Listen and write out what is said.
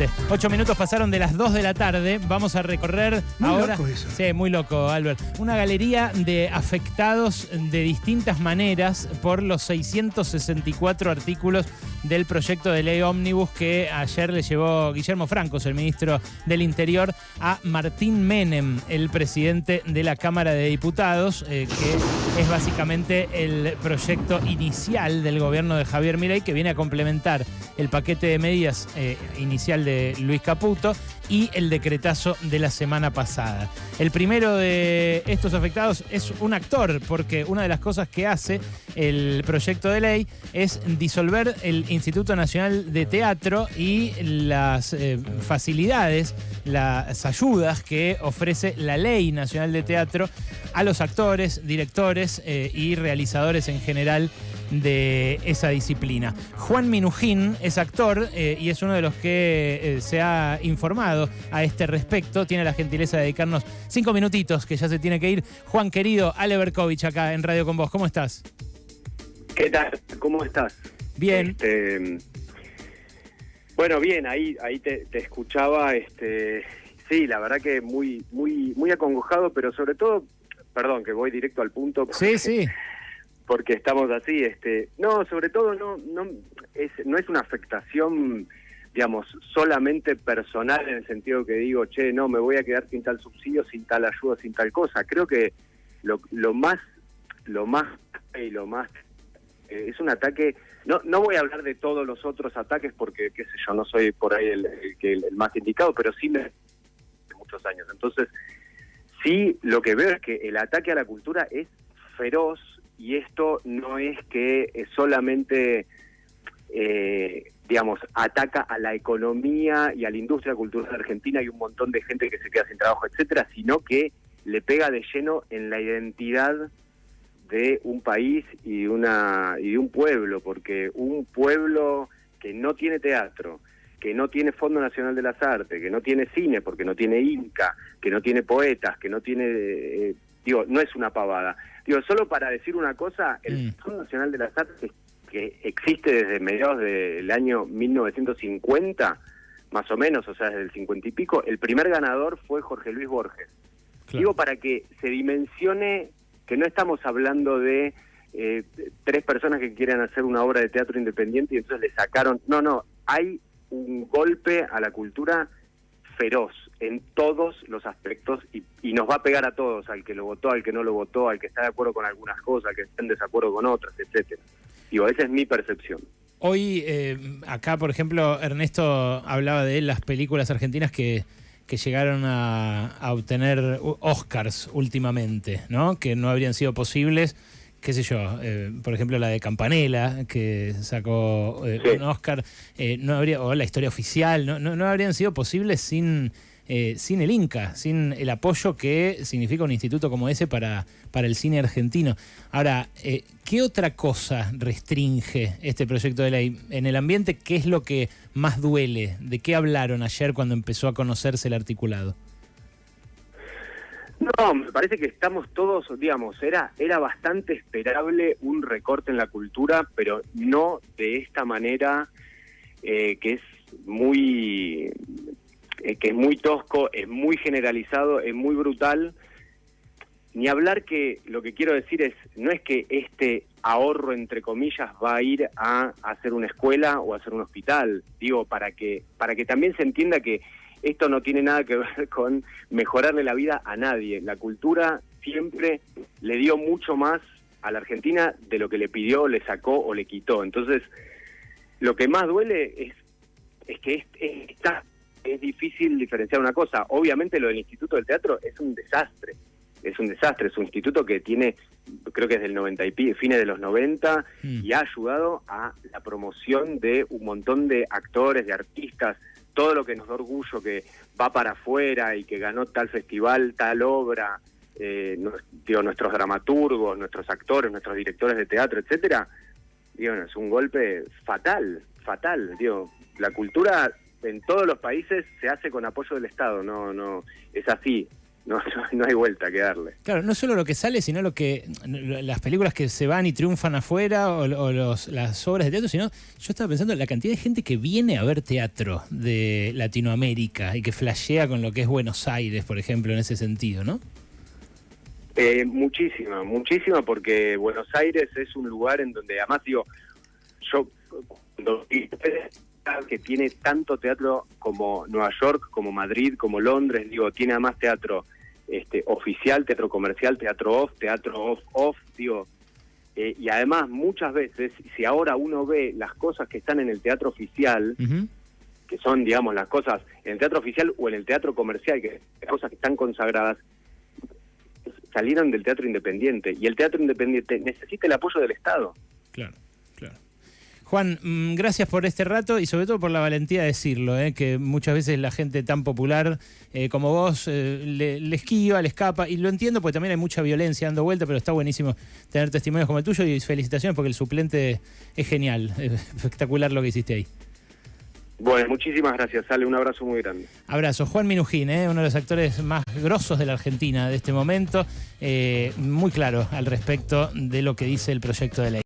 Exactamente. Ocho minutos pasaron de las dos de la tarde. Vamos a recorrer Muy ahora. loco eso. Sí, muy loco, Albert. Una galería de afectados de distintas maneras por los 664 artículos del proyecto de ley ómnibus que ayer le llevó Guillermo Francos, el ministro del Interior, a Martín Menem, el presidente de la Cámara de Diputados, eh, que es básicamente el proyecto inicial del gobierno de Javier Milei, que viene a complementar el paquete de medidas eh, inicial de Luis Caputo y el decretazo de la semana pasada. El primero de estos afectados es un actor, porque una de las cosas que hace el proyecto de ley es disolver el Instituto Nacional de Teatro y las eh, facilidades, las ayudas que ofrece la Ley Nacional de Teatro a los actores, directores eh, y realizadores en general de esa disciplina. Juan Minujín es actor eh, y es uno de los que eh, se ha informado a este respecto. Tiene la gentileza de dedicarnos cinco minutitos, que ya se tiene que ir. Juan querido, Ale Berkovich acá en Radio con vos. ¿Cómo estás? ¿Qué tal? ¿Cómo estás? Bien. Este, bueno, bien, ahí, ahí te, te escuchaba, este, sí, la verdad que muy, muy, muy acongojado, pero sobre todo, perdón, que voy directo al punto. Sí, sí. Porque estamos así, este, no, sobre todo no, no es, no es una afectación, digamos, solamente personal en el sentido que digo, che, no, me voy a quedar sin tal subsidio, sin tal ayuda, sin tal cosa. Creo que lo, lo más, lo más y lo más eh, es un ataque. No, no voy a hablar de todos los otros ataques porque, qué sé yo, no soy por ahí el, el que- el más indicado, pero sí me muchos años. Entonces, sí, lo que veo es que el ataque a la cultura es feroz y esto no es que eh, solamente, eh, digamos, ataca a la economía y a la industria cultural argentina y un montón de gente que se queda sin trabajo, etcétera, sino que le pega de lleno en la identidad de un país y una y de un pueblo, porque un pueblo que no tiene teatro, que no tiene Fondo Nacional de las Artes, que no tiene cine, porque no tiene Inca, que no tiene poetas, que no tiene, eh, digo, no es una pavada. Digo, solo para decir una cosa, el Mm. Fondo Nacional de las Artes que existe desde mediados del año 1950, más o menos, o sea, desde el 50 y pico, el primer ganador fue Jorge Luis Borges. Digo para que se dimensione que no estamos hablando de eh, tres personas que quieren hacer una obra de teatro independiente y entonces le sacaron. No, no, hay un golpe a la cultura feroz en todos los aspectos y, nos va a pegar a todos, al que lo votó, al que no lo votó, al que está de acuerdo con algunas cosas, al que está en desacuerdo con otras, etcétera. Digo, esa es mi percepción. Hoy, eh, acá, por ejemplo, Ernesto hablaba de las películas argentinas que, que llegaron a, a obtener Oscars últimamente, ¿no? Que no habrían sido posibles, qué sé yo, eh, por ejemplo, la de Campanella, que sacó eh, Sí. un Oscar, eh, no habría, o la historia oficial, no, no, no habrían sido posibles sin, eh, sin el Inca, sin el apoyo que significa un instituto como ese para, para el cine argentino. Ahora, eh, ¿qué otra cosa restringe este proyecto de ley? En el ambiente, ¿qué es lo que más duele? ¿De qué hablaron ayer cuando empezó a conocerse el articulado? No, me parece que estamos todos, digamos, era era bastante esperable un recorte en la cultura, pero no de esta manera eh, que es muy eh, que es muy tosco, es muy generalizado, es muy brutal. Ni hablar que lo que quiero decir es no es que este ahorro entre comillas va a ir a hacer una escuela o a hacer un hospital, digo para que para que también se entienda que esto no tiene nada que ver con mejorarle la vida a nadie. La cultura siempre le dio mucho más a la Argentina de lo que le pidió, le sacó o le quitó. Entonces, lo que más duele es, es que es, es- está- es difícil diferenciar una cosa. Obviamente lo del Instituto del Teatro es un desastre. Es un desastre. Es un instituto que tiene, creo que es del 90 y fines de los 90 Mm. y ha ayudado a la promoción de un montón de actores, de artistas, todo lo que nos da orgullo que va para afuera y que ganó tal festival, tal obra, eh, nuestros dramaturgos, nuestros actores, nuestros directores de teatro, etcétera, digo, es un golpe fatal, fatal, digo, la cultura en todos los países se hace con apoyo del Estado, no, no, es así. No, no hay vuelta que darle. Claro, no solo lo que sale, sino lo que las películas que se van y triunfan afuera o, los, las obras de teatro, sino yo estaba pensando en la cantidad de gente que viene a ver teatro de Latinoamérica y que flashea con lo que es Buenos Aires, por ejemplo, en ese sentido, ¿no? Eh, muchísima, muchísima, porque Buenos Aires es un lugar en donde, además digo, yo que tiene tanto teatro como Nueva York, como Madrid, como Londres, digo, tiene además teatro este, oficial, teatro comercial, teatro off, teatro off, off, digo, eh, y además muchas veces, si ahora uno ve las cosas que están en el teatro oficial, que son, digamos, las cosas en el teatro oficial o en el teatro comercial, que cosas que están consagradas, salieron del teatro independiente, y el teatro independiente necesita el apoyo del Estado. Claro. Juan, mm, gracias por este rato y sobre todo por la valentía de decirlo, eh, que muchas veces la gente tan popular eh, como vos eh, le, esquiva, le escapa, y lo entiendo porque también hay mucha violencia dando vuelta, pero está buenísimo tener testimonios como el tuyo y felicitaciones porque el suplente es genial, espectacular lo que hiciste ahí. Bueno, muchísimas gracias, Sale, un abrazo muy grande. Abrazo. Juan Minujín, uno de los actores más grosos de la Argentina de este momento, muy claro al respecto de lo que dice el proyecto de ley.